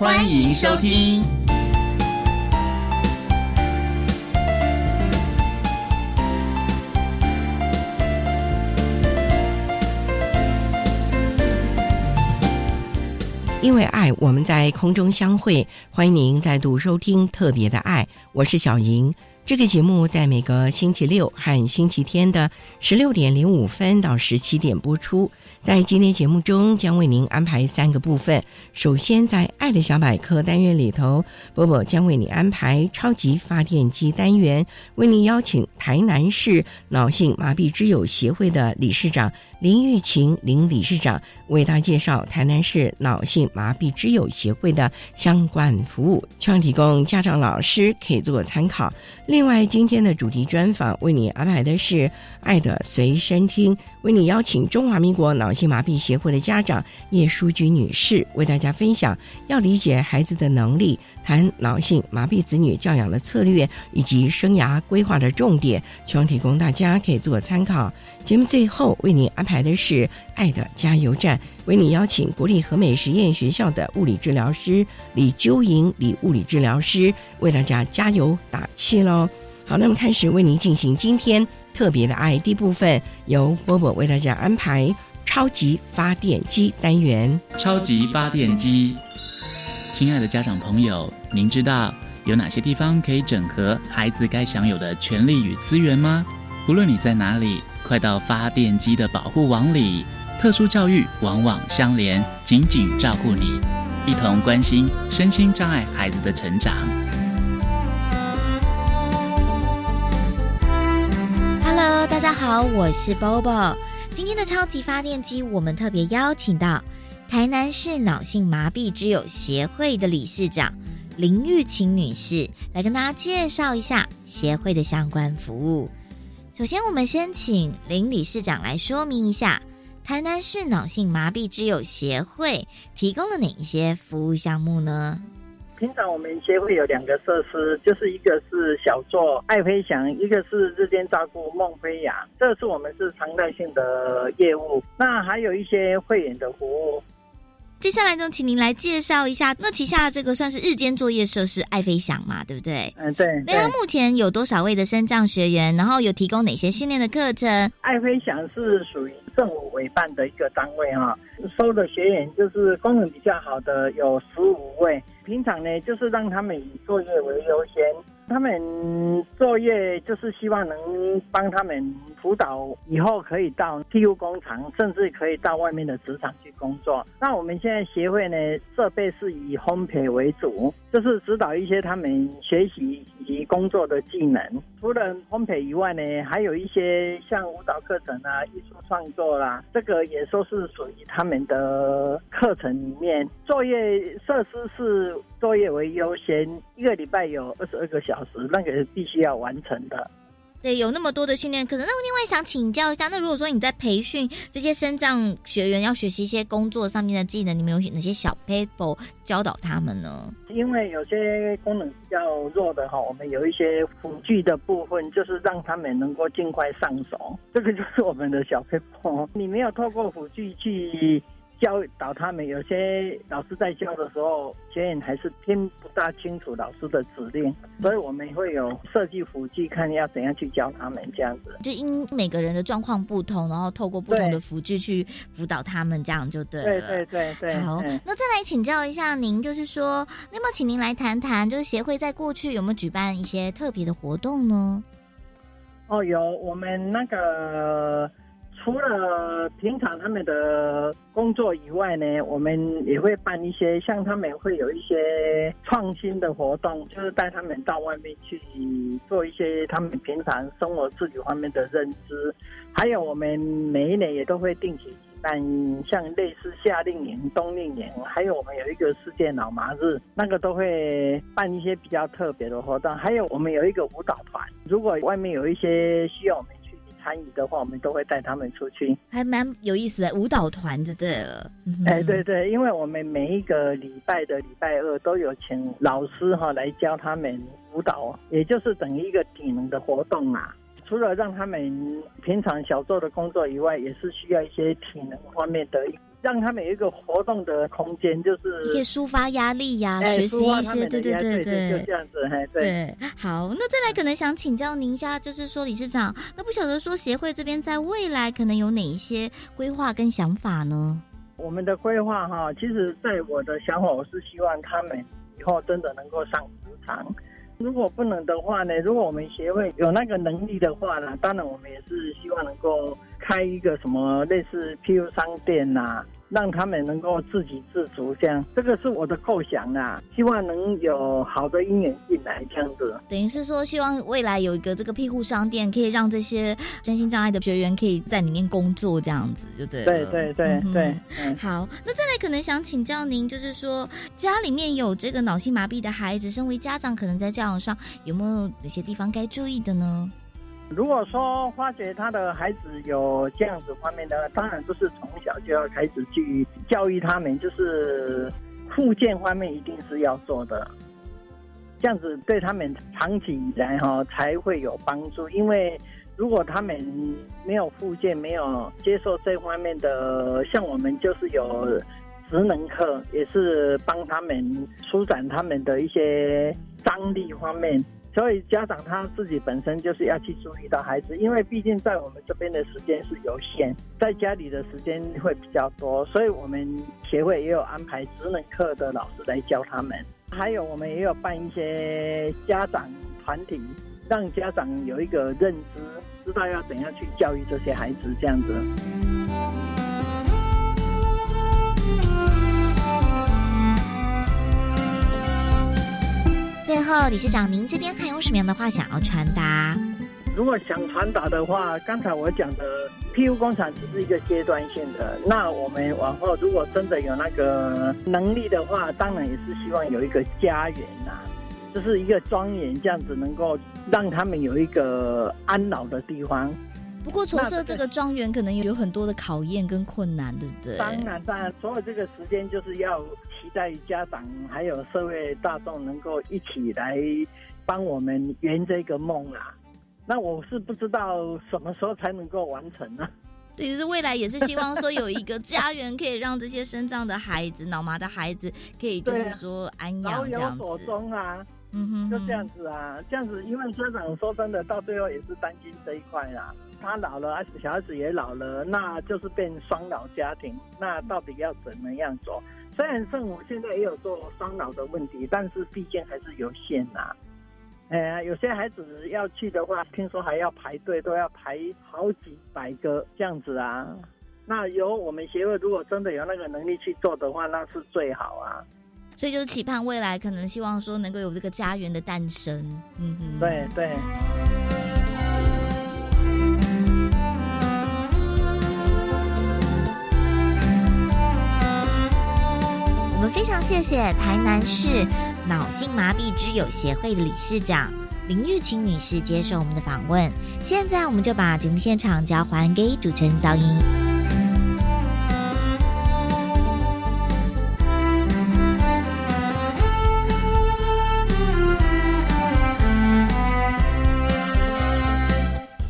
欢迎收听。因为爱，我们在空中相会。欢迎您再度收听《特别的爱》，我是小莹。这个节目在每个星期六和星期天的十六点零五分到十七点播出。在今天节目中，将为您安排三个部分。首先，在“爱的小百科”单元里头，波波将为你安排“超级发电机”单元，为您邀请台南市脑性麻痹之友协会的理事长林玉琴林理事长为大家介绍台南市脑性麻痹之友协会的相关服务，希望提供家长、老师可以做参考。另外，今天的主题专访为你安排的是“爱的随身听”，为你邀请中华民国脑性麻痹协会的家长叶淑菊女士为大家分享要理解孩子的能力，谈脑性麻痹子女教养的策略以及生涯规划的重点，希望提供大家可以做参考。节目最后为你安排排的是“爱的加油站”，为你邀请国立和美实验学校的物理治疗师李秋莹李物理治疗师为大家加油打气喽。好，那么开始为您进行今天特别的爱第一部分，由波波为大家安排超级发电机单元。超级发电机，亲爱的家长朋友，您知道有哪些地方可以整合孩子该享有的权利与资源吗？无论你在哪里，快到发电机的保护网里。特殊教育网网相连，紧紧照顾你，一同关心身心障碍孩子的成长。Hello，大家好，我是 Bobo。今天的超级发电机，我们特别邀请到台南市脑性麻痹之友协会的理事长林玉琴女士，来跟大家介绍一下协会的相关服务。首先，我们先请林理事长来说明一下台南市脑性麻痹之友协会提供了哪一些服务项目呢？平常我们协会有两个设施，就是一个是小作爱飞翔，一个是日间照顾梦飞扬，这是我们是常态性的业务。那还有一些会员的服务。接下来呢，请您来介绍一下，那旗下这个算是日间作业设施爱飞翔嘛，对不对？嗯，对。那它目前有多少位的升降学员？然后有提供哪些训练的课程？爱飞翔是属于政府委办的一个单位哈，收的学员就是功能比较好的有十五位。平常呢，就是让他们以作业为优先。他们作业就是希望能帮他们辅导，以后可以到 TU 工厂，甚至可以到外面的职场去工作。那我们现在协会呢，设备是以烘焙为主，就是指导一些他们学习以及工作的技能。除了烘焙以外呢，还有一些像舞蹈课程啊、艺术创作啦，这个也说是属于他们的课程里面。作业设施是作业为优先，一个礼拜有二十二个小时，那个是必须要完成的。对，有那么多的训练课程。那我另外想请教一下，那如果说你在培训这些身障学员要学习一些工作上面的技能，你们有哪些小 paper 教导他们呢？因为有些功能比较弱的哈，我们有一些辅具的部分，就是让他们能够尽快上手。这个就是我们的小 paper。你没有透过辅具去教导他们。有些老师在教的时候，学员还是听不大清楚老师的指令，所以我们会有设计辅具，看要怎样去教他们这样子。就因每个人的状况不同，然后透过不同的辅具去辅导他们，这样就对了。对对对对。好，那再来请教一下您，就是说，那么请您来谈谈，就是协会在过去有没有举办一些特别的活动呢？哦，有我们那个除了平常他们的工作以外呢，我们也会办一些像他们会有一些创新的活动，就是带他们到外面去做一些他们平常生活自理方面的认知，还有我们每一年也都会定期举。办像类似夏令营、冬令营，还有我们有一个世界脑麻日，那个都会办一些比较特别的活动。还有我们有一个舞蹈团，如果外面有一些需要我们参与的话，我们都会带他们出去，还蛮有意思的。舞蹈团就对了，哎，对对，因为我们每一个礼拜的礼拜二都有请老师哈来教他们舞蹈，也就是等于一个体能的活动嘛。除了让他们平常小做的工作以外，也是需要一些体能方面的，让他们有一个活动的空间，就是可以抒发压力呀，学习一些，对对对对，就这样子，对。好，那再来可能想请教您一下，就是说理事长，那不晓得说协会这边在未来可能有哪一些规划跟想法呢？我们的规划哈，其实在我的想法，我是希望他们以后真的能够上职场。如果不能的话呢？如果我们协会有那个能力的话呢？当然，我们也是希望能够开一个什么类似 PU 商店呐。让他们能够自给自足，这样这个是我的构想啊，希望能有好的姻缘进来，这样子。等于是说，希望未来有一个这个庇护商店，可以让这些身心障碍的学员可以在里面工作，这样子就对。对对对对。嗯好，那再来可能想请教您，就是说家里面有这个脑性麻痹的孩子，身为家长，可能在教养上有没有哪些地方该注意的呢？如果说发觉他的孩子有这样子方面的，当然都是从小就要开始去教育他们，就是复健方面一定是要做的，这样子对他们长期以来哈才会有帮助。因为如果他们没有复健，没有接受这方面的，像我们就是有职能课，也是帮他们舒展他们的一些张力方面。所以家长他自己本身就是要去注意到孩子，因为毕竟在我们这边的时间是有限，在家里的时间会比较多，所以我们协会也有安排职能课的老师来教他们，还有我们也有办一些家长团体，让家长有一个认知，知道要怎样去教育这些孩子，这样子。最后，理事长，您这边还有什么样的话想要传达？如果想传达的话，刚才我讲的 PU 工厂只是一个阶段性的。那我们往后如果真的有那个能力的话，当然也是希望有一个家园呐，就是一个庄园，这样子能够让他们有一个安老的地方。不过，筹设这个庄园可能有很多的考验跟困难，对不对？当然，当然，所有这个时间就是要期待家长还有社会大众能够一起来帮我们圆这个梦啊。那我是不知道什么时候才能够完成呢？对，就是未来也是希望说有一个家园，可以让这些生障的孩子、脑麻的孩子可以就是说安养这样子。有所终啊，嗯哼，就这样子啊，这样子，因为家长说真的，到最后也是担心这一块啦。他老了，小孩子也老了，那就是变双老家庭。那到底要怎么样做？虽然政府现在也有做双老的问题，但是毕竟还是有限呐。哎，有些孩子要去的话，听说还要排队，都要排好几百个这样子啊。那由我们协会如果真的有那个能力去做的话，那是最好啊。所以就是期盼未来，可能希望说能够有这个家园的诞生。嗯哼，对对。我们非常谢谢台南市脑性麻痹之友协会的理事长林玉琴女士接受我们的访问。现在，我们就把节目现场交还给主持人噪音。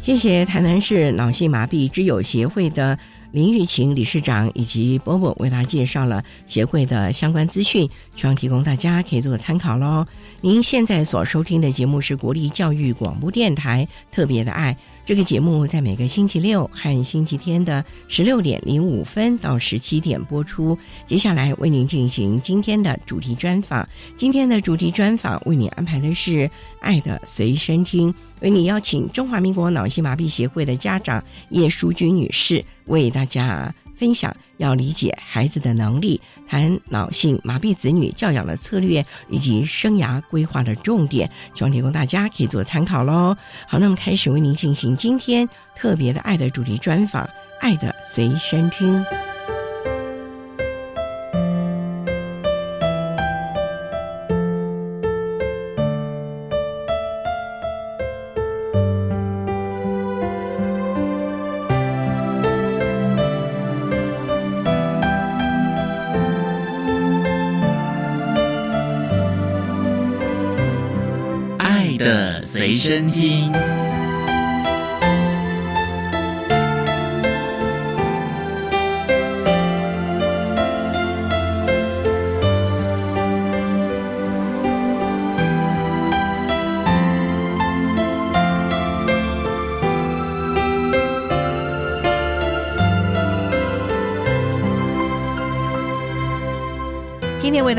谢谢台南市脑性麻痹之友协会的。林玉琴理事长以及波波为大家介绍了协会的相关资讯，希望提供大家可以做参考喽。您现在所收听的节目是国立教育广播电台特别的爱。这个节目在每个星期六和星期天的十六点零五分到十七点播出。接下来为您进行今天的主题专访。今天的主题专访为您安排的是《爱的随身听》，为您邀请中华民国脑性麻痹协会的家长叶淑君女士为大家。分享要理解孩子的能力，谈脑性麻痹子女教养的策略以及生涯规划的重点，希望提供大家可以做参考喽。好，那么开始为您进行今天特别的爱的主题专访，《爱的随身听》。身听。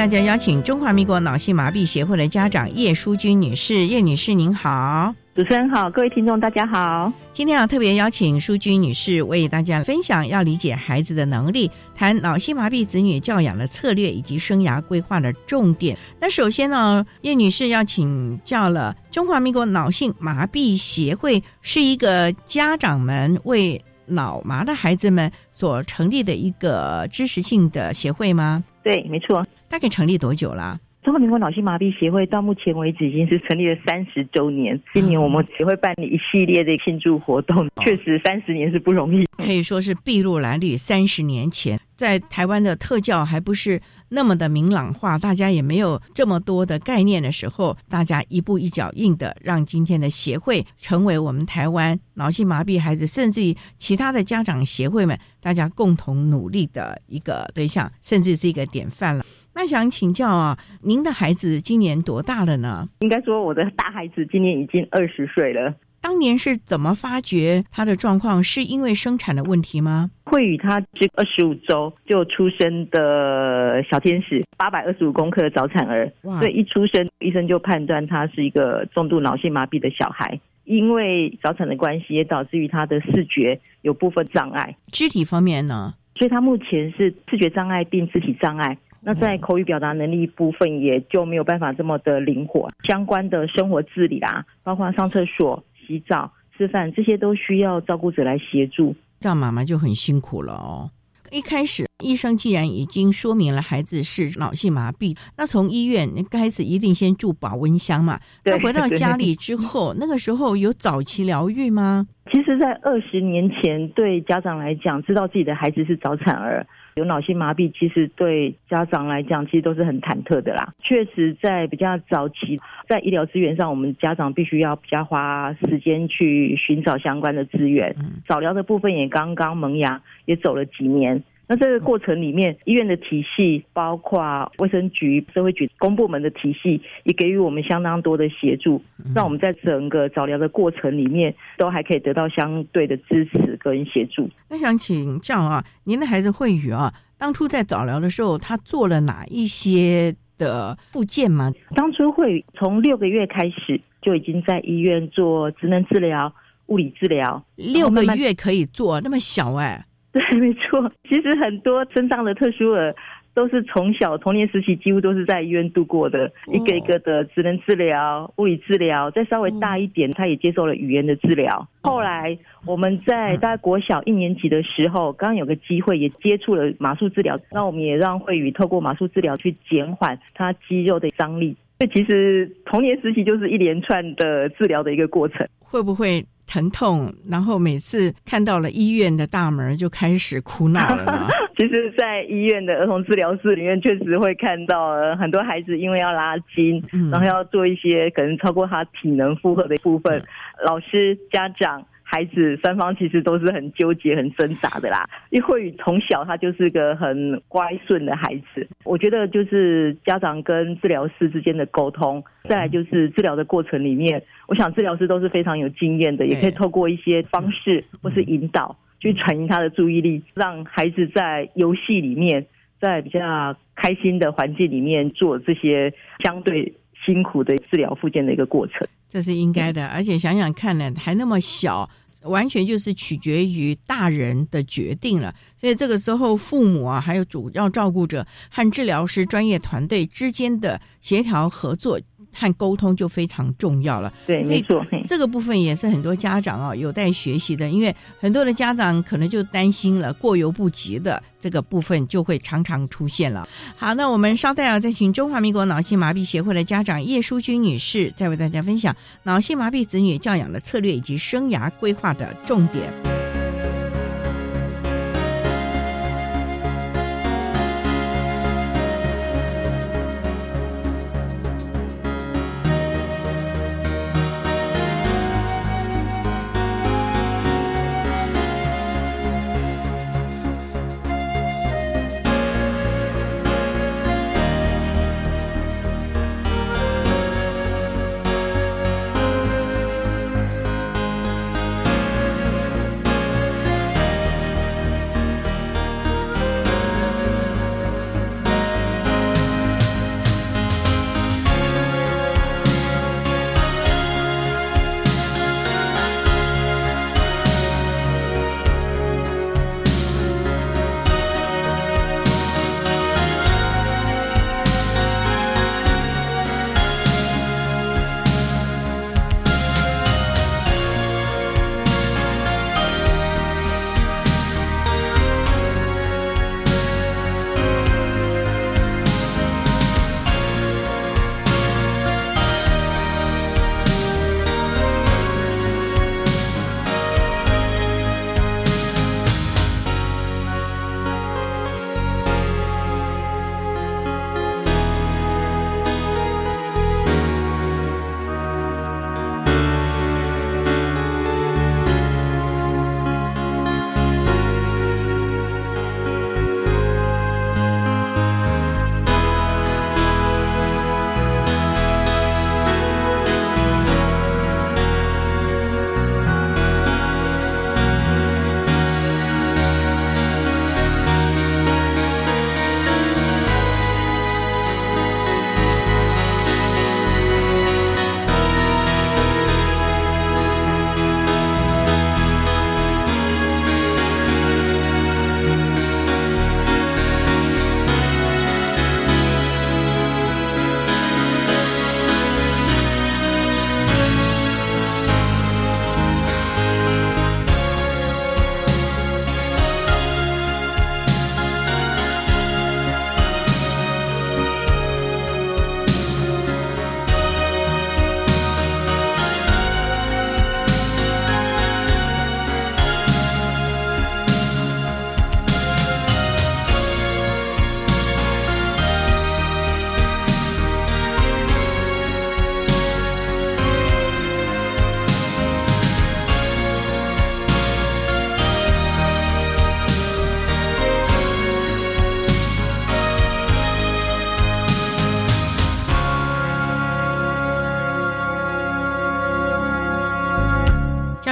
大家邀请中华民国脑性麻痹协会的家长叶淑君女士，叶女士您好，主持人好，各位听众大家好。今天啊特别邀请淑君女士为大家分享要理解孩子的能力，谈脑性麻痹子女教养的策略以及生涯规划的重点。那首先呢，叶女士要请教了，中华民国脑性麻痹协会是一个家长们为脑麻的孩子们所成立的一个知识性的协会吗？对，没错。大概成立多久了？中华民国脑性麻痹协会到目前为止已经是成立了三十周年。今年我们协会办理一系列的庆祝活动，确实三十年是不容易，可以说是筚路蓝缕。三十年前，在台湾的特教还不是那么的明朗化，大家也没有这么多的概念的时候，大家一步一脚印的让今天的协会成为我们台湾脑性麻痹孩子，甚至于其他的家长协会们，大家共同努力的一个对象，甚至是一个典范了。那想请教啊，您的孩子今年多大了呢？应该说，我的大孩子今年已经二十岁了。当年是怎么发觉他的状况？是因为生产的问题吗？慧宇他是二十五周就出生的小天使，八百二十五公克的早产儿，所以一出生医生就判断他是一个重度脑性麻痹的小孩。因为早产的关系，也导致于他的视觉有部分障碍。肢体方面呢？所以他目前是视觉障碍并肢体障碍。那在口语表达能力部分也就没有办法这么的灵活，相关的生活自理啦，包括上厕所、洗澡、吃饭这些都需要照顾者来协助，这样妈妈就很辛苦了哦。一开始医生既然已经说明了孩子是脑性麻痹，那从医院开始一定先住保温箱嘛。那回到家里之后，那个时候有早期疗愈吗？其实，在二十年前，对家长来讲，知道自己的孩子是早产儿。有脑性麻痹，其实对家长来讲，其实都是很忐忑的啦。确实，在比较早期，在医疗资源上，我们家长必须要比较花时间去寻找相关的资源。早疗的部分也刚刚萌芽，也走了几年。那这个过程里面，医院的体系，包括卫生局、社会局、公部门的体系，也给予我们相当多的协助，让我们在整个早疗的过程里面，都还可以得到相对的支持跟协助。那想请教啊，您的孩子慧宇啊，当初在早疗的时候，他做了哪一些的部件吗？当初慧宇从六个月开始就已经在医院做职能治疗、物理治疗，六个月可以做，那么小哎。对，没错。其实很多身上的特殊儿都是从小童年时期几乎都是在医院度过的，一个一个的职能治疗、物理治疗，再稍微大一点，他也接受了语言的治疗。后来我们在大概国小一年级的时候，刚刚有个机会也接触了马术治疗，那我们也让慧宇透过马术治疗去减缓他肌肉的张力。所以其实童年时期就是一连串的治疗的一个过程。会不会？疼痛，然后每次看到了医院的大门就开始哭闹了。其实，在医院的儿童治疗室里面，确实会看到很多孩子因为要拉筋，然后要做一些可能超过他体能负荷的部分，老师、家长。孩子三方其实都是很纠结、很挣扎的啦。因为慧宇从小他就是个很乖顺的孩子，我觉得就是家长跟治疗师之间的沟通，再来就是治疗的过程里面，我想治疗师都是非常有经验的，也可以透过一些方式或是引导，去转移他的注意力，让孩子在游戏里面，在比较开心的环境里面做这些相对辛苦的治疗复健的一个过程。这是应该的，而且想想看呢，还那么小。完全就是取决于大人的决定了，所以这个时候父母啊，还有主要照顾者和治疗师专业团队之间的协调合作。和沟通就非常重要了，对，没错，这个部分也是很多家长啊有待学习的，因为很多的家长可能就担心了过犹不及的这个部分就会常常出现了。好，那我们稍待啊，再请中华民国脑性麻痹协会的家长叶淑君女士，再为大家分享脑性麻痹子女教养的策略以及生涯规划的重点。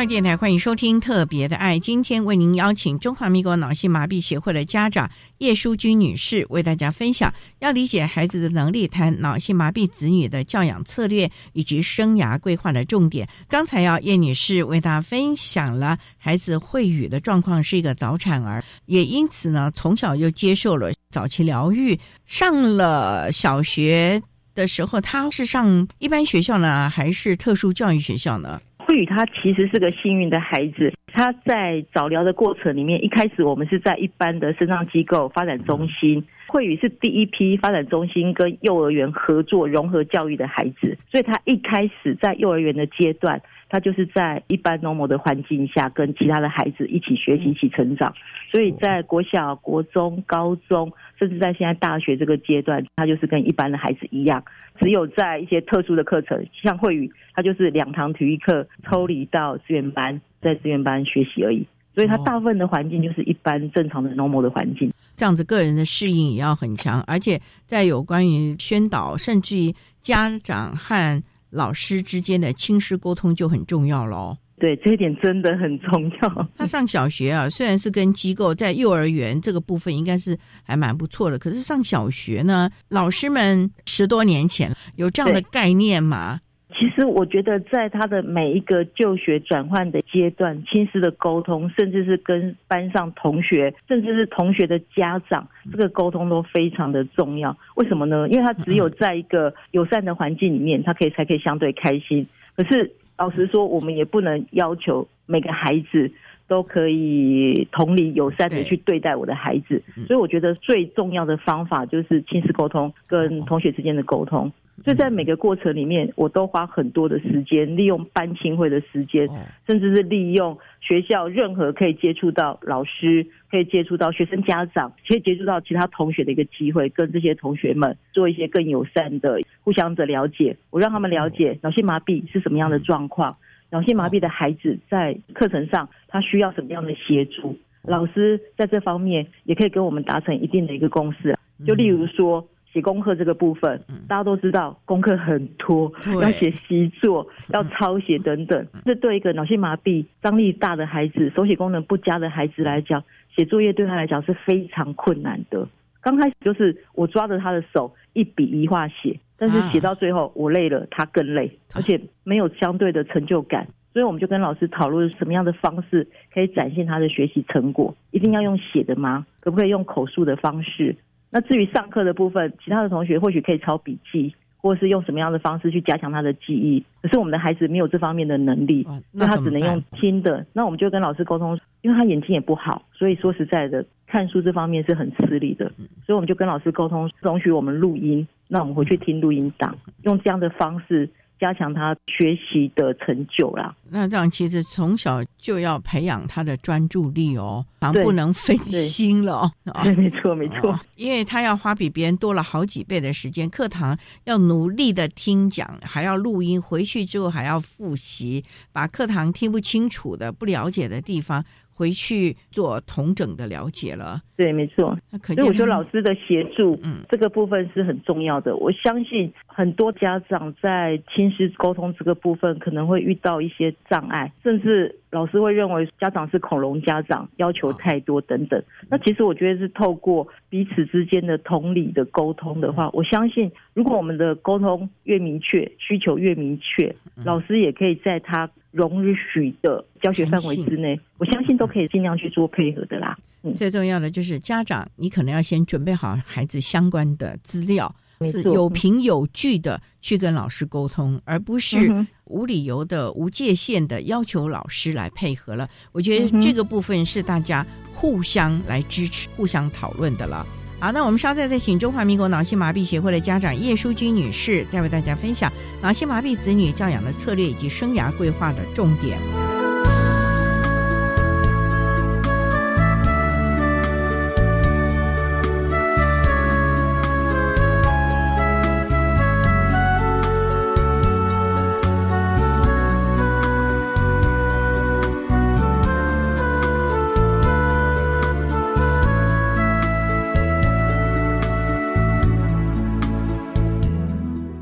电台欢迎收听《特别的爱》，今天为您邀请中华民国脑性麻痹协会的家长叶淑君女士为大家分享，要理解孩子的能力，谈脑性麻痹子女的教养策略以及生涯规划的重点。刚才要叶女士为大家分享了孩子会语的状况，是一个早产儿，也因此呢，从小就接受了早期疗愈。上了小学的时候，他是上一般学校呢，还是特殊教育学校呢？慧宇他其实是个幸运的孩子，他在早疗的过程里面，一开始我们是在一般的肾脏机构发展中心，慧宇是第一批发展中心跟幼儿园合作融合教育的孩子，所以他一开始在幼儿园的阶段，他就是在一般 normal 的环境下跟其他的孩子一起学习、一起成长，所以在国小、国中、高中，甚至在现在大学这个阶段，他就是跟一般的孩子一样。只有在一些特殊的课程，像慧宇，他就是两堂体育课抽离到资源班，在资源班学习而已。所以他大部分的环境就是一般正常的 normal 的环境。这样子个人的适应也要很强，而且在有关于宣导，甚至于家长和老师之间的亲师沟通就很重要喽。对，这一点真的很重要。他上小学啊，虽然是跟机构在幼儿园这个部分应该是还蛮不错的，可是上小学呢，老师们十多年前有这样的概念吗？其实我觉得，在他的每一个就学转换的阶段，亲师的沟通，甚至是跟班上同学，甚至是同学的家长，这个沟通都非常的重要。为什么呢？因为他只有在一个友善的环境里面，他可以才可以相对开心。可是老实说，我们也不能要求每个孩子都可以同理友善的去对待我的孩子。所以我觉得最重要的方法就是亲师沟通跟同学之间的沟通。所以在每个过程里面，我都花很多的时间，利用班亲会的时间，甚至是利用学校任何可以接触到老师、可以接触到学生家长、可以接触到其他同学的一个机会，跟这些同学们做一些更友善的、互相的了解。我让他们了解脑性麻痹是什么样的状况，脑性麻痹的孩子在课程上他需要什么样的协助，老师在这方面也可以跟我们达成一定的一个共识。就例如说。写功课这个部分，大家都知道功课很多，要写习作，要抄写等等。这对一个脑性麻痹、张力大的孩子、手写功能不佳的孩子来讲，写作业对他来讲是非常困难的。刚开始就是我抓着他的手一笔一画写，但是写到最后我累了，他更累，而且没有相对的成就感。所以我们就跟老师讨论什么样的方式可以展现他的学习成果。一定要用写的吗？可不可以用口述的方式？那至于上课的部分，其他的同学或许可以抄笔记，或是用什么样的方式去加强他的记忆。可是我们的孩子没有这方面的能力，那他只能用听的。那我们就跟老师沟通，因为他眼睛也不好，所以说实在的，看书这方面是很吃力的。所以我们就跟老师沟通，容许我们录音，那我们回去听录音档，用这样的方式。加强他学习的成就啦。那这样其实从小就要培养他的专注力哦，不能分心了。对，没错，没错。因为他要花比别人多了好几倍的时间，课堂要努力的听讲，还要录音，回去之后还要复习，把课堂听不清楚的、不了解的地方。回去做同整的了解了，对，没错。所以我觉得老师的协助，嗯，这个部分是很重要的。我相信很多家长在亲师沟通这个部分可能会遇到一些障碍，甚至。老师会认为家长是恐龙家长，要求太多等等。那其实我觉得是透过彼此之间的同理的沟通的话，我相信如果我们的沟通越明确，需求越明确，老师也可以在他容许的教学范围之内，我相信都可以尽量去做配合的啦。最重要的就是家长，你可能要先准备好孩子相关的资料。是有凭有据的去跟老师沟通，而不是无理由的、无界限的要求老师来配合了。我觉得这个部分是大家互相来支持、互相讨论的了。好，那我们稍后再请中华民国脑性麻痹协会的家长叶淑君女士，再为大家分享脑性麻痹子女教养的策略以及生涯规划的重点。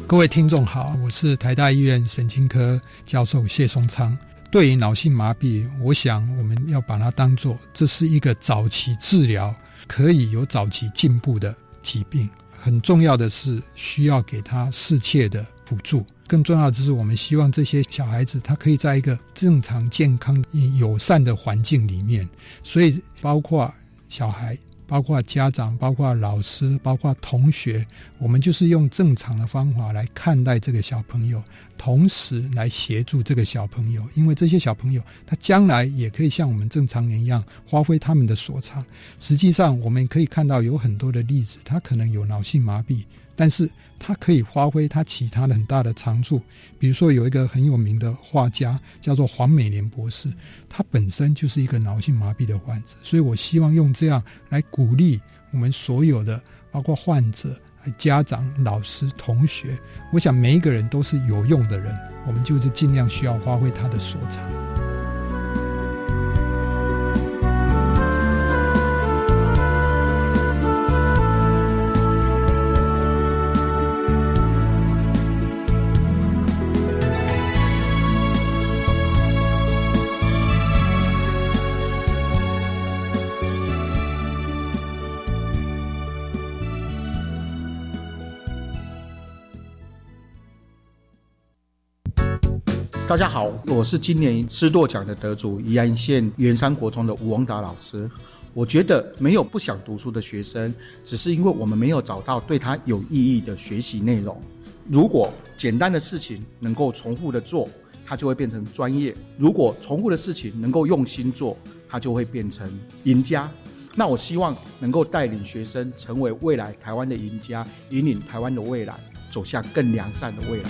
各位听众好，我是台大医院神经科教授谢松昌。对于脑性麻痹，我想我们要把它当做这是一个早期治疗可以有早期进步的疾病。很重要的是需要给他适切的辅助。更重要的是，我们希望这些小孩子他可以在一个正常、健康、友善的环境里面。所以，包括小孩。包括家长、包括老师、包括同学，我们就是用正常的方法来看待这个小朋友，同时来协助这个小朋友，因为这些小朋友他将来也可以像我们正常人一样发挥他们的所长。实际上，我们可以看到有很多的例子，他可能有脑性麻痹。但是他可以发挥他其他的很大的长处，比如说有一个很有名的画家叫做黄美莲博士，他本身就是一个脑性麻痹的患者，所以我希望用这样来鼓励我们所有的，包括患者、家长、老师、同学，我想每一个人都是有用的人，我们就是尽量需要发挥他的所长。大家好，我是今年师铎奖的得主宜安县元山国中的吴王达老师。我觉得没有不想读书的学生，只是因为我们没有找到对他有意义的学习内容。如果简单的事情能够重复的做，它就会变成专业；如果重复的事情能够用心做，它就会变成赢家。那我希望能够带领学生成为未来台湾的赢家，引领台湾的未来走向更良善的未来。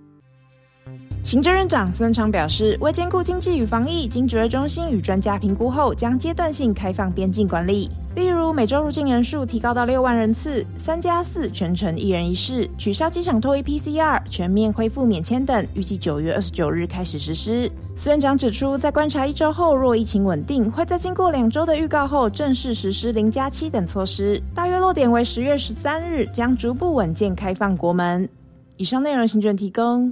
行政院长孙昌表示，为兼顾经济与防疫，经指挥中心与专家评估后，将阶段性开放边境管理。例如，每周入境人数提高到六万人次，三加四全程一人一室，取消机场脱衣 PCR，全面恢复免签等，预计九月二十九日开始实施。孙院长指出，在观察一周后，若疫情稳定，会在经过两周的预告后，正式实施零加七等措施。大约落点为十月十三日，将逐步稳健开放国门。以上内容，行政提供。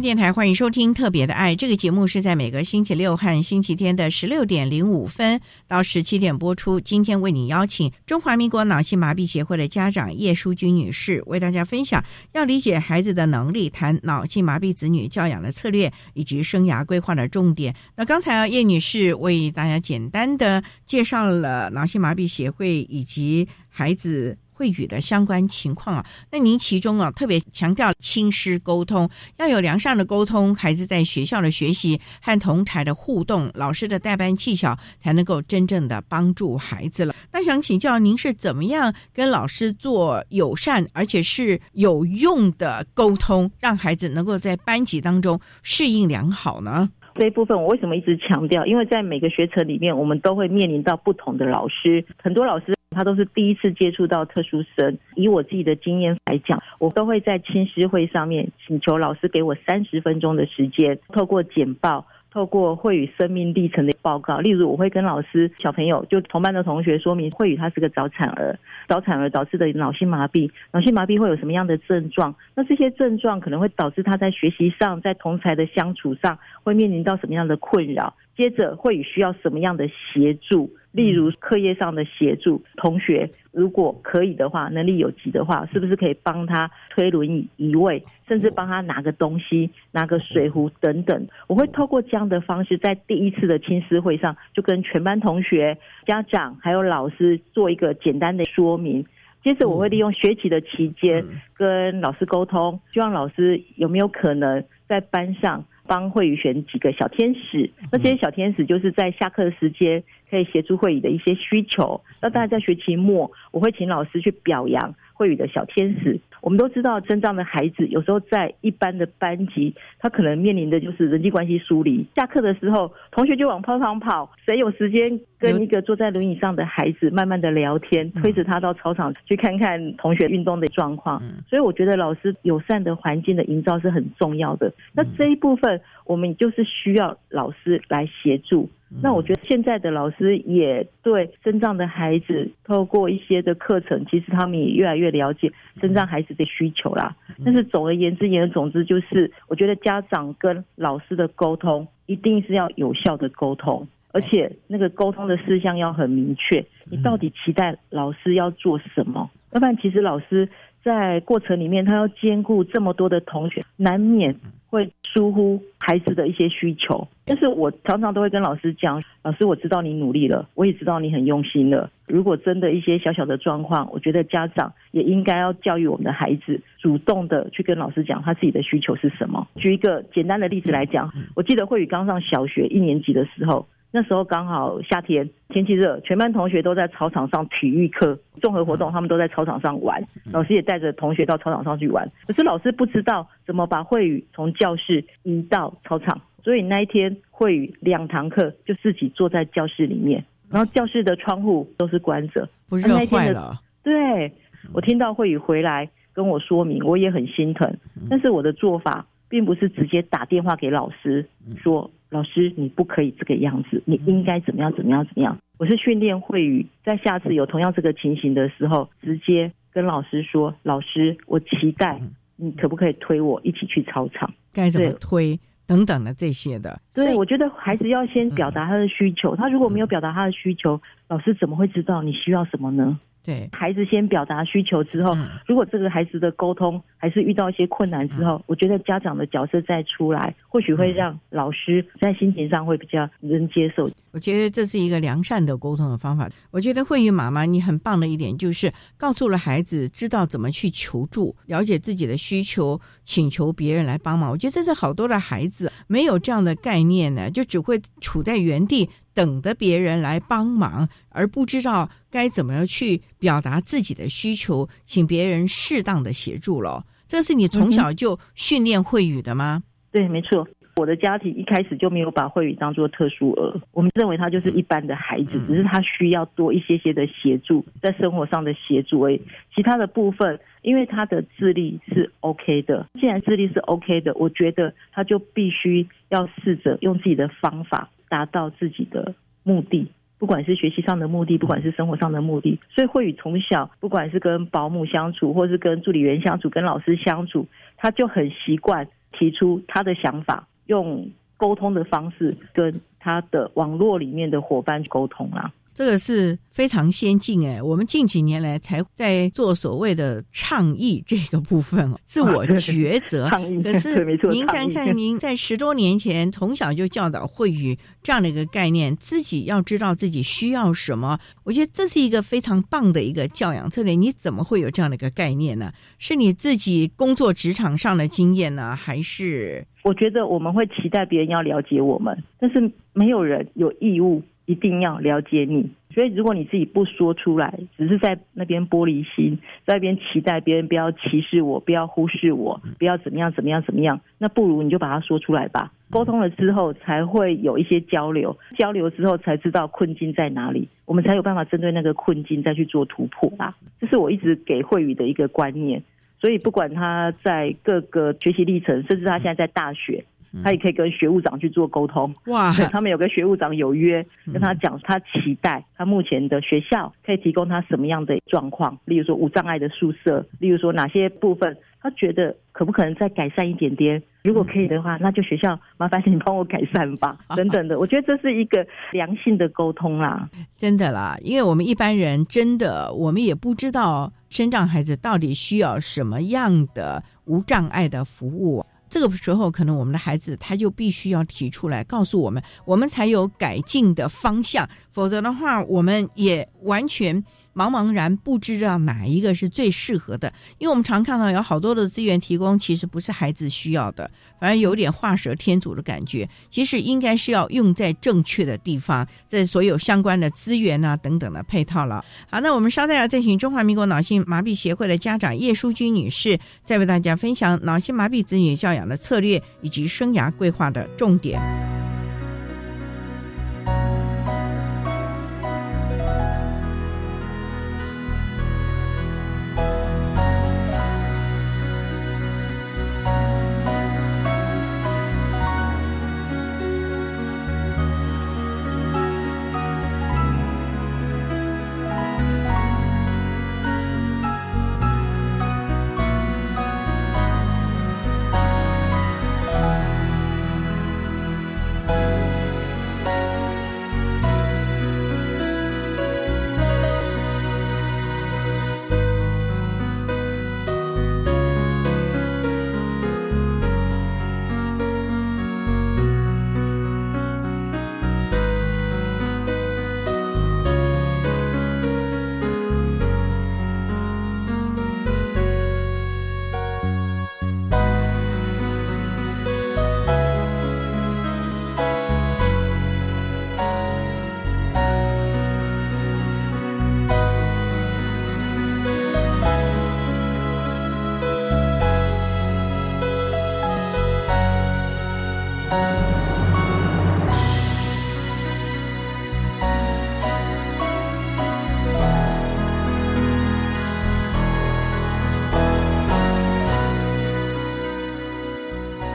电台欢迎收听《特别的爱》这个节目，是在每个星期六和星期天的十六点零五分到十七点播出。今天为你邀请中华民国脑性麻痹协会的家长叶淑君女士，为大家分享要理解孩子的能力，谈脑性麻痹子女教养的策略以及生涯规划的重点。那刚才啊，叶女士为大家简单的介绍了脑性麻痹协会以及孩子。会语的相关情况啊，那您其中啊特别强调亲师沟通，要有良善的沟通，孩子在学校的学习和同台的互动，老师的代班技巧才能够真正的帮助孩子了。那想请教您是怎么样跟老师做友善而且是有用的沟通，让孩子能够在班级当中适应良好呢？这一部分我为什么一直强调？因为在每个学程里面，我们都会面临到不同的老师，很多老师。他都是第一次接触到特殊生。以我自己的经验来讲，我都会在亲师会上面请求老师给我三十分钟的时间，透过简报。透过慧宇生命历程的报告，例如我会跟老师、小朋友，就同班的同学说明，慧宇他是个早产儿，早产儿导致的脑性麻痹，脑性麻痹会有什么样的症状？那这些症状可能会导致他在学习上、在同才的相处上会面临到什么样的困扰？接着慧宇需要什么样的协助？例如课业上的协助，同学如果可以的话，能力有及的话，是不是可以帮他推轮椅移位？甚至帮他拿个东西、拿个水壶等等，我会透过这样的方式，在第一次的亲师会上，就跟全班同学、家长还有老师做一个简单的说明。接着，我会利用学期的期间跟老师沟通，希望老师有没有可能在班上帮慧宇选几个小天使。那这些小天使就是在下课的时间可以协助慧宇的一些需求。那大家在学期末，我会请老师去表扬。慧宇的小天使，我们都知道，真障的孩子有时候在一般的班级，他可能面临的就是人际关系疏离。下课的时候，同学就往操场跑，谁有时间跟一个坐在轮椅上的孩子慢慢的聊天，推着他到操场去看看同学运动的状况。所以我觉得老师友善的环境的营造是很重要的。那这一部分，我们就是需要老师来协助。那我觉得现在的老师也对身障的孩子透过一些的课程，其实他们也越来越了解身障孩子的需求啦。但是总而言之，言而总之，就是我觉得家长跟老师的沟通一定是要有效的沟通，而且那个沟通的事项要很明确。你到底期待老师要做什么？要不然，其实老师在过程里面，他要兼顾这么多的同学，难免会疏忽孩子的一些需求。但是我常常都会跟老师讲，老师，我知道你努力了，我也知道你很用心了。如果真的一些小小的状况，我觉得家长也应该要教育我们的孩子，主动的去跟老师讲他自己的需求是什么。举一个简单的例子来讲，我记得慧宇刚上小学一年级的时候。那时候刚好夏天，天气热，全班同学都在操场上体育课综合活动，他们都在操场上玩，老师也带着同学到操场上去玩。可是老师不知道怎么把慧宇从教室移到操场，所以那一天慧宇两堂课就自己坐在教室里面，然后教室的窗户都是关着，不热坏了。对，我听到慧宇回来跟我说明，我也很心疼，但是我的做法并不是直接打电话给老师说。老师，你不可以这个样子，你应该怎么样怎么样怎么样？我是训练会语，在下次有同样这个情形的时候，直接跟老师说：“老师，我期待你可不可以推我一起去操场？该怎么推等等的这些的。”对，我觉得孩子要先表达他的需求，他如果没有表达他的需求，老师怎么会知道你需要什么呢？对孩子先表达需求之后，如果这个孩子的沟通还是遇到一些困难之后，我觉得家长的角色再出来，或许会让老师在心情上会比较能接受。我觉得这是一个良善的沟通的方法。我觉得慧宇妈妈你很棒的一点就是告诉了孩子知道怎么去求助，了解自己的需求，请求别人来帮忙。我觉得这是好多的孩子没有这样的概念呢，就只会处在原地。等着别人来帮忙，而不知道该怎么样去表达自己的需求，请别人适当的协助了。这是你从小就训练会语的吗？对，没错。我的家庭一开始就没有把慧宇当做特殊儿，我们认为他就是一般的孩子，只是他需要多一些些的协助，在生活上的协助而已。其他的部分，因为他的智力是 OK 的，既然智力是 OK 的，我觉得他就必须要试着用自己的方法。达到自己的目的，不管是学习上的目的，不管是生活上的目的。所以慧宇从小，不管是跟保姆相处，或是跟助理员相处，跟老师相处，他就很习惯提出他的想法，用沟通的方式跟他的网络里面的伙伴沟通啦。这个是非常先进哎，我们近几年来才在做所谓的倡议这个部分哦，自我抉择。可是 您看看，您在十多年前从小就教导会语这样的一个概念，自己要知道自己需要什么，我觉得这是一个非常棒的一个教养策略。你怎么会有这样的一个概念呢？是你自己工作职场上的经验呢，还是？我觉得我们会期待别人要了解我们，但是没有人有义务。一定要了解你，所以如果你自己不说出来，只是在那边玻璃心，在那边期待别人不要歧视我，不要忽视我，不要怎么样怎么样怎么样，那不如你就把它说出来吧。沟通了之后，才会有一些交流，交流之后才知道困境在哪里，我们才有办法针对那个困境再去做突破啦。这是我一直给慧宇的一个观念，所以不管他在各个学习历程，甚至他现在在大学。他也可以跟学务长去做沟通哇，他们有个学务长有约，跟他讲他期待他目前的学校可以提供他什么样的状况，例如说无障碍的宿舍，例如说哪些部分他觉得可不可能再改善一点点，如果可以的话，那就学校麻烦你帮我改善吧，等等的，我觉得这是一个良性的沟通啦，真的啦，因为我们一般人真的我们也不知道生障孩子到底需要什么样的无障碍的服务。这个时候，可能我们的孩子他就必须要提出来告诉我们，我们才有改进的方向。否则的话，我们也完全。茫茫然不知道哪一个是最适合的，因为我们常看到有好多的资源提供，其实不是孩子需要的，反而有点画蛇添足的感觉。其实应该是要用在正确的地方，在所有相关的资源啊等等的配套了。好，那我们稍待要再请中华民国脑性麻痹协会的家长叶淑君女士，再为大家分享脑性麻痹子女教养的策略以及生涯规划的重点。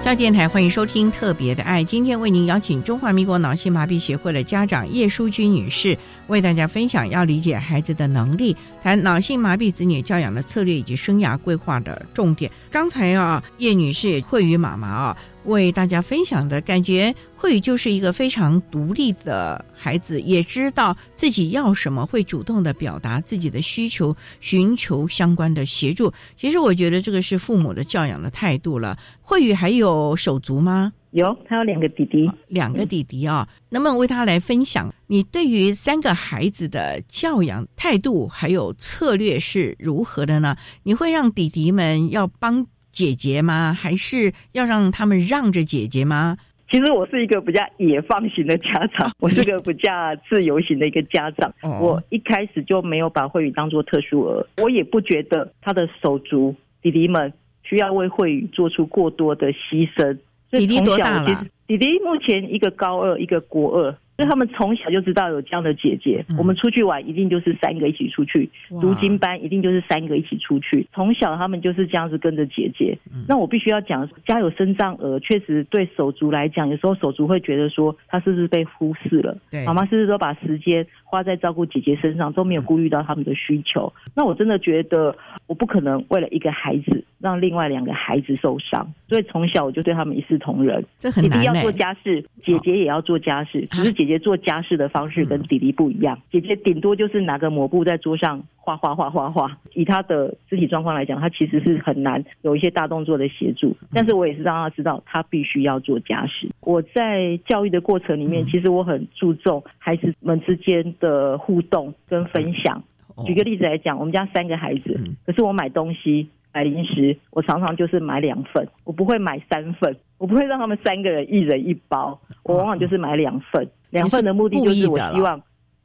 到电台欢迎收听《特别的爱》，今天为您邀请中华民国脑性麻痹协会的家长叶淑君女士，为大家分享要理解孩子的能力，谈脑性麻痹子女教养的策略以及生涯规划的重点。刚才啊，叶女士也会与妈妈啊。为大家分享的感觉，慧宇就是一个非常独立的孩子，也知道自己要什么，会主动的表达自己的需求，寻求相关的协助。其实我觉得这个是父母的教养的态度了。慧宇还有手足吗？有，他有两个弟弟，两个弟弟啊。能不能为他来分享你对于三个孩子的教养态度还有策略是如何的呢？你会让弟弟们要帮？姐姐吗？还是要让他们让着姐姐吗？其实我是一个比较野放型的家长，我是个比较自由型的一个家长。我一开始就没有把慧宇当做特殊儿，我也不觉得他的手足弟弟们需要为慧宇做出过多的牺牲。弟弟多大了？弟弟目前一个高二，一个国二。所以他们从小就知道有这样的姐姐，我们出去玩一定就是三个一起出去，读经班一定就是三个一起出去。从小他们就是这样子跟着姐姐。那我必须要讲，家有生障儿，确实对手足来讲，有时候手足会觉得说他是不是被忽视了？妈妈是不是都把时间花在照顾姐姐身上，都没有顾虑到他们的需求？那我真的觉得我不可能为了一个孩子让另外两个孩子受伤，所以从小我就对他们一视同仁。这很难要做家事，姐姐也要做家事，只是姐。姐做家事的方式跟弟弟不一样，姐姐顶多就是拿个抹布在桌上画画画画画。以她的肢体状况来讲，她其实是很难有一些大动作的协助。但是我也是让她知道，她必须要做家事。我在教育的过程里面，其实我很注重孩子们之间的互动跟分享。举个例子来讲，我们家三个孩子，可是我买东西。买零食，我常常就是买两份，我不会买三份，我不会让他们三个人一人一包，我往往就是买两份。两份的目的就是我希望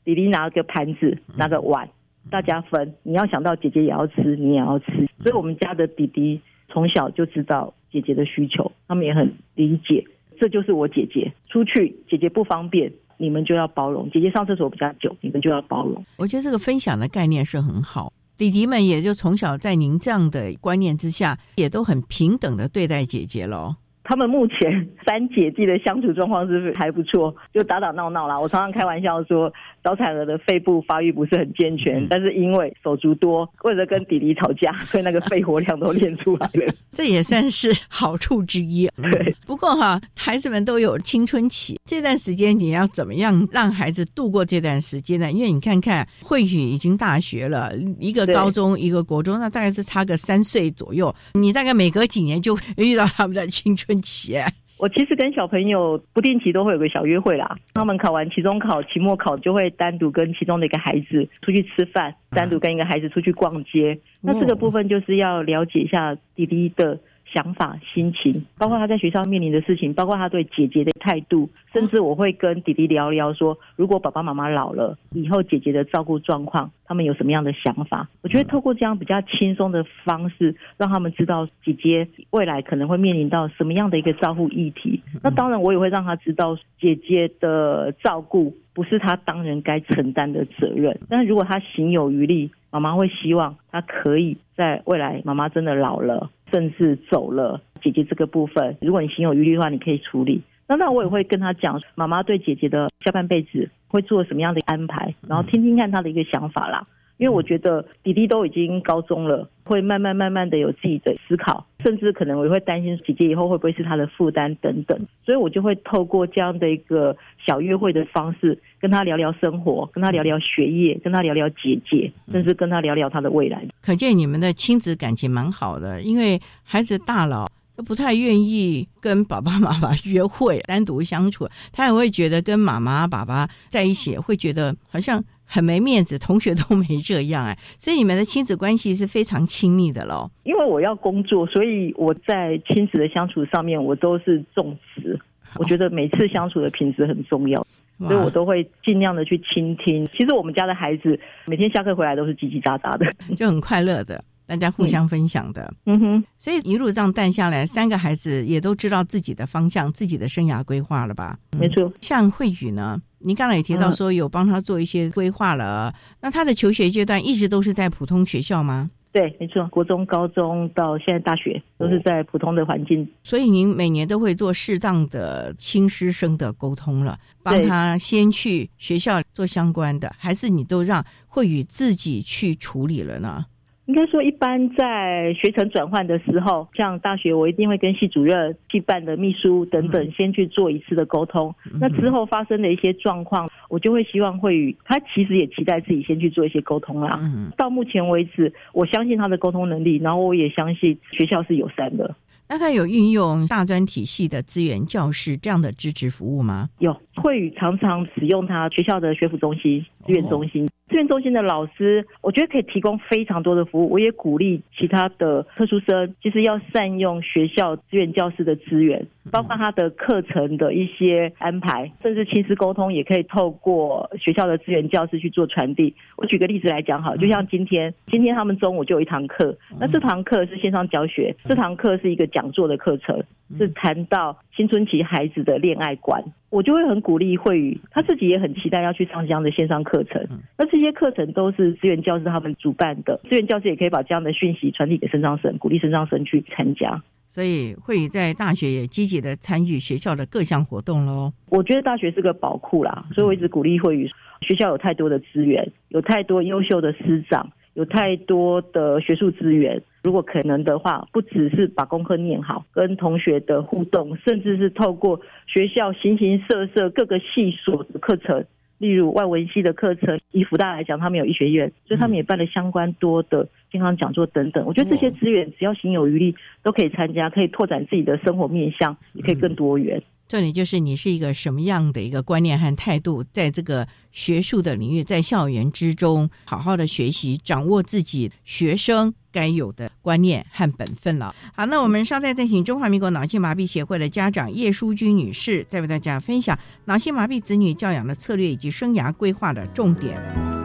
弟弟拿个盘子，拿个碗，大家分。你要想到姐姐也要吃，你也要吃，所以我们家的弟弟从小就知道姐姐的需求，他们也很理解。这就是我姐姐出去，姐姐不方便，你们就要包容。姐姐上厕所比较久，你们就要包容。我觉得这个分享的概念是很好。弟弟们也就从小在您这样的观念之下，也都很平等的对待姐姐喽。他们目前三姐弟的相处状况是还不错，就打打闹闹啦。我常常开玩笑说，早产儿的肺部发育不是很健全，但是因为手足多，为了跟弟弟吵架，所以那个肺活量都练出来了。这也算是好处之一。对，不过哈，孩子们都有青春期，这段时间你要怎么样让孩子度过这段时间呢？因为你看看慧宇已经大学了，一个高中，一个国中，那大概是差个三岁左右。你大概每隔几年就遇到他们的青春。期，我其实跟小朋友不定期都会有个小约会啦。他们考完期中考、期末考，就会单独跟其中的一个孩子出去吃饭，单独跟一个孩子出去逛街。那这个部分就是要了解一下弟弟的。想法、心情，包括他在学校面临的事情，包括他对姐姐的态度，甚至我会跟弟弟聊聊说，如果爸爸妈妈老了以后，姐姐的照顾状况，他们有什么样的想法？我觉得透过这样比较轻松的方式，让他们知道姐姐未来可能会面临到什么样的一个照顾议题。那当然，我也会让他知道姐姐的照顾不是他当人该承担的责任。但是如果他行有余力，妈妈会希望他可以在未来，妈妈真的老了。甚至走了，姐姐这个部分，如果你心有余力的话，你可以处理。那那我也会跟他讲，妈妈对姐姐的下半辈子会做什么样的安排，然后听听看他的一个想法啦。因为我觉得弟弟都已经高中了，会慢慢慢慢的有自己的思考，甚至可能我也会担心姐姐以后会不会是他的负担等等，所以我就会透过这样的一个小约会的方式，跟他聊聊生活，跟他聊聊学业，跟他聊聊姐姐，甚至跟他聊聊他的未来。可见你们的亲子感情蛮好的，因为孩子大了。都不太愿意跟爸爸妈妈约会，单独相处，他也会觉得跟妈妈、爸爸在一起，会觉得好像很没面子。同学都没这样哎，所以你们的亲子关系是非常亲密的喽。因为我要工作，所以我在亲子的相处上面，我都是重视。我觉得每次相处的品质很重要，所以我都会尽量的去倾听。其实我们家的孩子每天下课回来都是叽叽喳喳的，就很快乐的。大家互相分享的，嗯哼，所以一路这样带下来，三个孩子也都知道自己的方向、自己的生涯规划了吧？没错。像慧宇呢，您刚才也提到说有帮他做一些规划了，那他的求学阶段一直都是在普通学校吗？对，没错，国中、高中到现在大学都是在普通的环境。所以您每年都会做适当的亲师生的沟通了，帮他先去学校做相关的，还是你都让会宇自己去处理了呢？应该说，一般在学程转换的时候，像大学，我一定会跟系主任、系办的秘书等等，先去做一次的沟通。那之后发生的一些状况，我就会希望会与他其实也期待自己先去做一些沟通啦。到目前为止，我相信他的沟通能力，然后我也相信学校是友善的。那他有运用大专体系的资源教室这样的支持服务吗？有，会与常常使用他学校的学府中心、资源中心。资源中心的老师，我觉得可以提供非常多的服务。我也鼓励其他的特殊生，就是要善用学校资源教师的资源，包括他的课程的一些安排，甚至亲师沟通，也可以透过学校的资源教师去做传递。我举个例子来讲，好，就像今天，今天他们中午就有一堂课，那这堂课是线上教学，这堂课是一个讲座的课程，是谈到青春期孩子的恋爱观。我就会很鼓励慧宇，他自己也很期待要去上这样的线上课程。那这些课程都是资源教师他们主办的，资源教师也可以把这样的讯息传递给升上生，鼓励升上生去参加。所以慧宇在大学也积极的参与学校的各项活动喽。我觉得大学是个宝库啦，所以我一直鼓励慧宇，学校有太多的资源，有太多优秀的师长。有太多的学术资源，如果可能的话，不只是把功课念好，跟同学的互动，甚至是透过学校形形色色各个系所的课程，例如外文系的课程，以福大来讲，他们有医学院，所以他们也办了相关多的健康讲座等等。我觉得这些资源只要行有余力，都可以参加，可以拓展自己的生活面向，也可以更多元。重点就是你是一个什么样的一个观念和态度，在这个学术的领域，在校园之中好好的学习，掌握自己学生该有的观念和本分了。好，那我们稍待再请中华民国脑性麻痹协会的家长叶淑君女士，再为大家分享脑性麻痹子女教养的策略以及生涯规划的重点。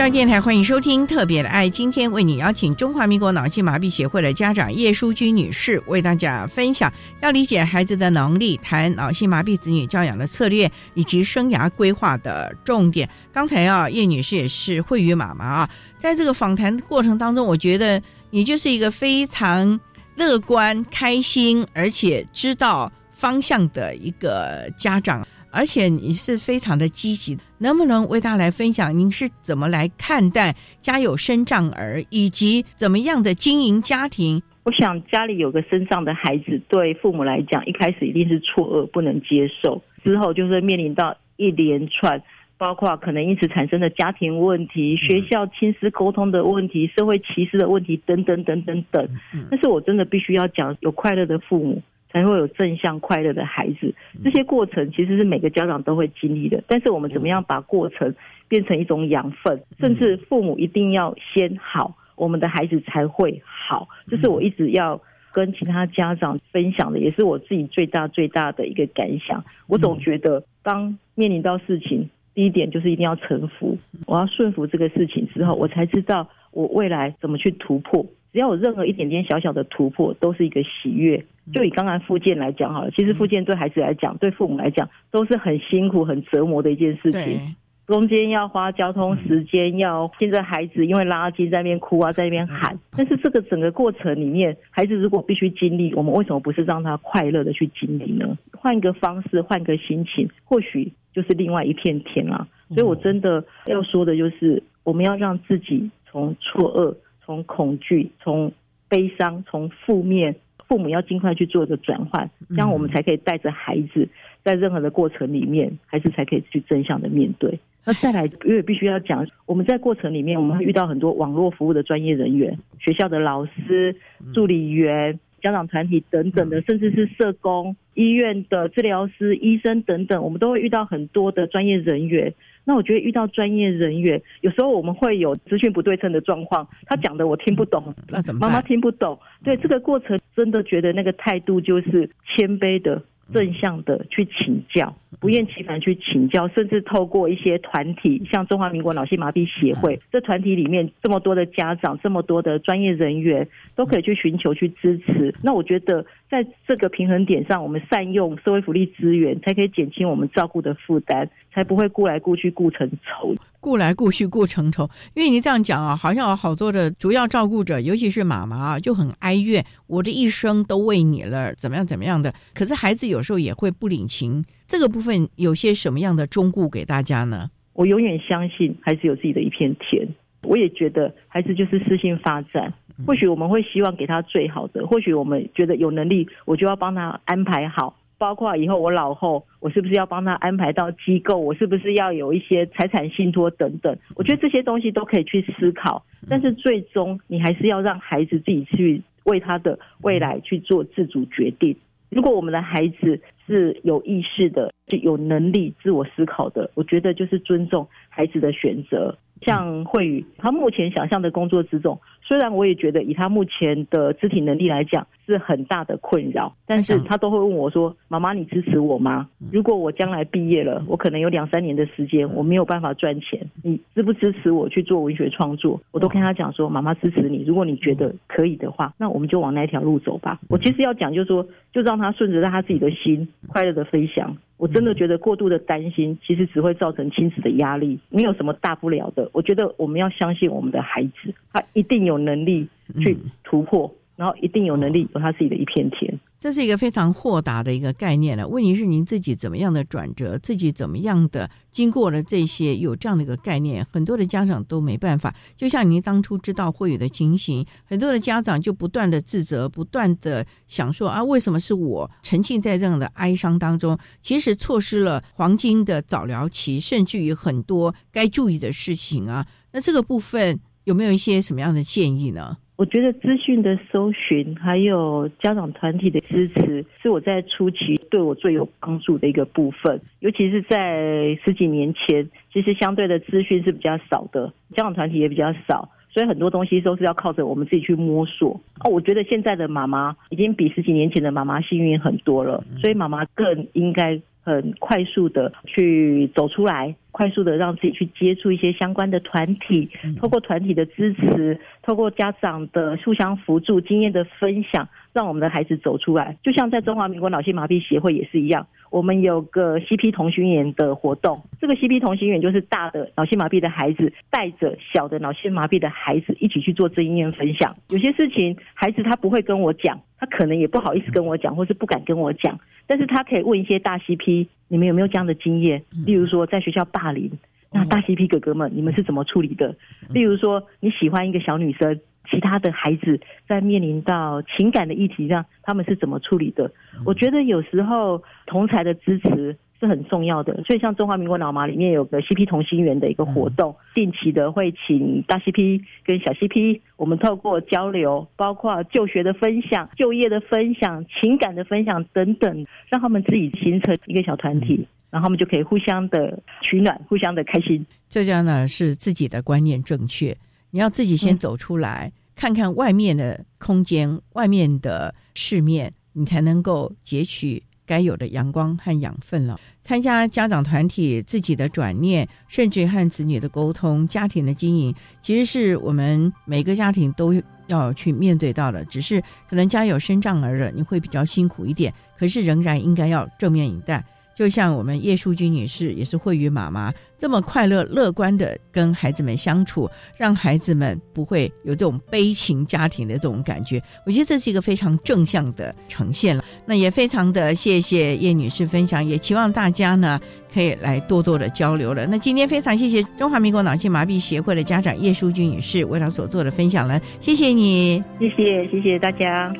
教育电台欢迎收听《特别的爱》，今天为你邀请中华民国脑性麻痹协会的家长叶淑君女士为大家分享，要理解孩子的能力，谈脑性麻痹子女教养的策略以及生涯规划的重点。刚才啊，叶女士也是慧宇妈妈啊，在这个访谈过程当中，我觉得你就是一个非常乐观、开心，而且知道方向的一个家长。而且你是非常的积极，能不能为大家来分享您是怎么来看待家有生障儿，以及怎么样的经营家庭？我想家里有个身障的孩子，对父母来讲，一开始一定是错愕，不能接受，之后就是面临到一连串，包括可能因此产生的家庭问题、学校亲师沟通的问题、社会歧视的问题等等等等等。但是我真的必须要讲，有快乐的父母。才会有正向快乐的孩子，这些过程其实是每个家长都会经历的。但是我们怎么样把过程变成一种养分，甚至父母一定要先好，我们的孩子才会好。这是我一直要跟其他家长分享的，也是我自己最大最大的一个感想。我总觉得，当面临到事情，第一点就是一定要臣服，我要顺服这个事情之后，我才知道我未来怎么去突破。只要有任何一点点小小的突破，都是一个喜悦。就以刚刚复健来讲好了，其实复健对孩子来讲，对父母来讲，都是很辛苦、很折磨的一件事情。中间要花交通时间，要现在孩子因为拉筋在那边哭啊，在那边喊。但是这个整个过程里面，孩子如果必须经历，我们为什么不是让他快乐的去经历呢？换一个方式，换个心情，或许就是另外一片天啦。所以我真的要说的就是，我们要让自己从错愕。从恐惧、从悲伤、从负面，父母要尽快去做一个转换，这样我们才可以带着孩子，在任何的过程里面，孩子才可以去正向的面对。那再来，因为必须要讲，我们在过程里面，我们会遇到很多网络服务的专业人员，学校的老师、助理员、家长团体等等的，甚至是社工、医院的治疗师、医生等等，我们都会遇到很多的专业人员。那我觉得遇到专业人员，有时候我们会有资讯不对称的状况，他讲的我听不懂，那怎么？妈妈听不懂。对这个过程，真的觉得那个态度就是谦卑的、正向的去请教，不厌其烦去请教，甚至透过一些团体，像中华民国脑性麻痹协会，这团体里面这么多的家长，这么多的专业人员，都可以去寻求去支持。那我觉得。在这个平衡点上，我们善用社会福利资源，才可以减轻我们照顾的负担，才不会顾来顾去顾成愁。顾来顾去顾成愁，因为你这样讲啊，好像有好多的主要照顾者，尤其是妈妈啊，就很哀怨，我的一生都为你了，怎么样怎么样的。可是孩子有时候也会不领情，这个部分有些什么样的忠顾给大家呢？我永远相信孩子有自己的一片天，我也觉得孩子就是私心发展。或许我们会希望给他最好的，或许我们觉得有能力，我就要帮他安排好，包括以后我老后，我是不是要帮他安排到机构，我是不是要有一些财产信托等等。我觉得这些东西都可以去思考，但是最终你还是要让孩子自己去为他的未来去做自主决定。如果我们的孩子是有意识的、是有能力自我思考的，我觉得就是尊重孩子的选择。像慧宇，他目前想象的工作之中，虽然我也觉得以他目前的肢体能力来讲是很大的困扰，但是他都会问我说：“妈妈，你支持我吗？如果我将来毕业了，我可能有两三年的时间我没有办法赚钱，你支不支持我去做文学创作？”我都跟他讲说：“妈妈支持你，如果你觉得可以的话，那我们就往那条路走吧。”我其实要讲就是说，就让他顺着他自己的心快乐的飞翔。我真的觉得过度的担心，其实只会造成亲子的压力，没有什么大不了的。我觉得我们要相信我们的孩子，他一定有能力去突破，然后一定有能力有他自己的一片天。这是一个非常豁达的一个概念了。问题是您自己怎么样的转折，自己怎么样的经过了这些，有这样的一个概念，很多的家长都没办法。就像您当初知道会有的情形，很多的家长就不断的自责，不断的想说啊，为什么是我沉浸在这样的哀伤当中？其实错失了黄金的早疗期，甚至于很多该注意的事情啊。那这个部分有没有一些什么样的建议呢？我觉得资讯的搜寻，还有家长团体的支持，是我在初期对我最有帮助的一个部分。尤其是在十几年前，其实相对的资讯是比较少的，家长团体也比较少，所以很多东西都是要靠着我们自己去摸索。哦，我觉得现在的妈妈已经比十几年前的妈妈幸运很多了，所以妈妈更应该。很快速的去走出来，快速的让自己去接触一些相关的团体，透过团体的支持，透过家长的互相扶助、经验的分享，让我们的孩子走出来。就像在中华民国脑性麻痹协会也是一样，我们有个 CP 同心圆的活动。这个 CP 同心圆就是大的脑性麻痹的孩子带着小的脑性麻痹的孩子一起去做经验分享。有些事情孩子他不会跟我讲，他可能也不好意思跟我讲，或是不敢跟我讲。但是他可以问一些大 CP，你们有没有这样的经验？例如说，在学校霸凌，那大西皮哥哥们，你们是怎么处理的？例如说，你喜欢一个小女生，其他的孩子在面临到情感的议题上，他们是怎么处理的？我觉得有时候同才的支持。是很重要的，所以像中华民国脑麻里面有个 CP 同心圆的一个活动，定期的会请大 CP 跟小 CP，我们透过交流，包括就学的分享、就业的分享、情感的分享等等，让他们自己形成一个小团体，然后他们就可以互相的取暖，互相的开心。这家呢是自己的观念正确。你要自己先走出来，看看外面的空间、外面的世面，你才能够截取该有的阳光和养分了。参加家长团体、自己的转念，甚至和子女的沟通、家庭的经营，其实是我们每个家庭都要去面对到的。只是可能家有身障儿的，你会比较辛苦一点，可是仍然应该要正面以待。就像我们叶淑君女士也是慧宇妈妈这么快乐乐观的跟孩子们相处，让孩子们不会有这种悲情家庭的这种感觉。我觉得这是一个非常正向的呈现了。那也非常的谢谢叶女士分享，也期望大家呢可以来多多的交流了。那今天非常谢谢中华民国脑性麻痹协会的家长叶淑君女士为她所做的分享了，谢谢你，谢谢谢谢大家。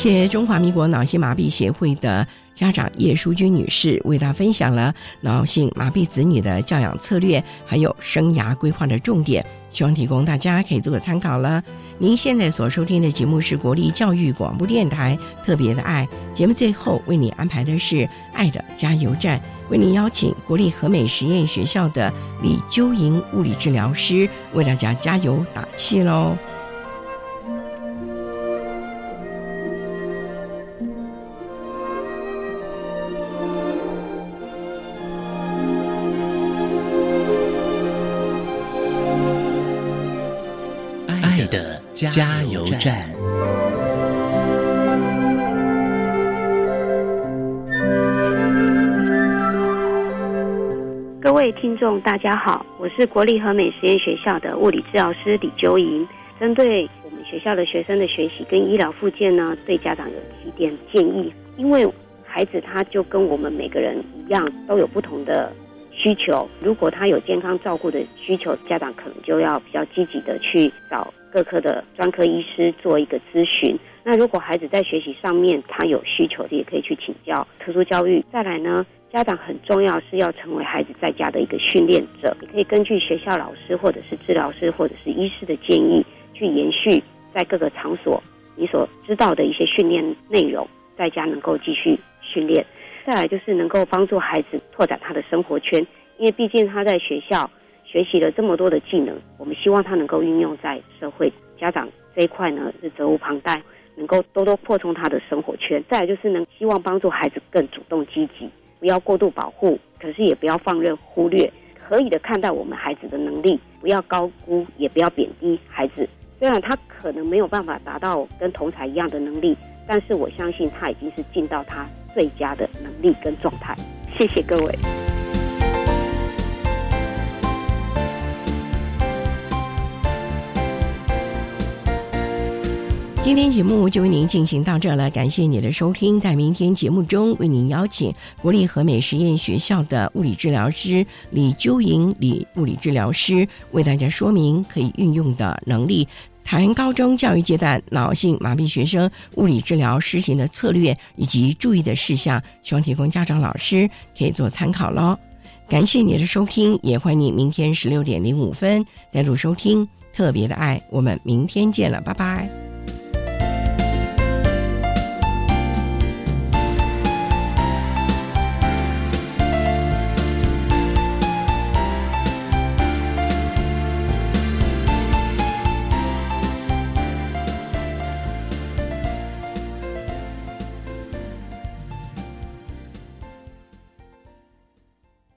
谢谢中华民国脑性麻痹协会的家长叶淑君女士为大家分享了脑性麻痹子女的教养策略，还有生涯规划的重点，希望提供大家可以做个参考了。您现在所收听的节目是国立教育广播电台特别的爱节目，最后为你安排的是爱的加油站，为您邀请国立和美实验学校的李纠莹物理治疗师为大家加油打气喽。加油站。各位听众，大家好，我是国立和美实验学校的物理治疗师李秋莹。针对我们学校的学生的学习跟医疗附件呢，对家长有几点建议。因为孩子他就跟我们每个人一样，都有不同的。需求，如果他有健康照顾的需求，家长可能就要比较积极的去找各科的专科医师做一个咨询。那如果孩子在学习上面他有需求的，也可以去请教特殊教育。再来呢，家长很重要是要成为孩子在家的一个训练者，你可以根据学校老师或者是治疗师或者是医师的建议，去延续在各个场所你所知道的一些训练内容，在家能够继续训练。再来就是能够帮助孩子拓展他的生活圈，因为毕竟他在学校学习了这么多的技能，我们希望他能够运用在社会。家长这一块呢是责无旁贷，能够多多扩充他的生活圈。再来就是能希望帮助孩子更主动积极，不要过度保护，可是也不要放任忽略，可以的看待我们孩子的能力，不要高估，也不要贬低孩子。虽然他可能没有办法达到跟同才一样的能力，但是我相信他已经是尽到他。最佳的能力跟状态，谢谢各位。今天节目就为您进行到这了，感谢你的收听。在明天节目中，为您邀请国立和美实验学校的物理治疗师李纠莹李物理治疗师为大家说明可以运用的能力。谈高中教育阶段脑性麻痹学生物理治疗施行的策略以及注意的事项，希望提供家长老师可以做参考喽。感谢你的收听，也欢迎你明天十六点零五分再度收听特别的爱。我们明天见了，拜拜。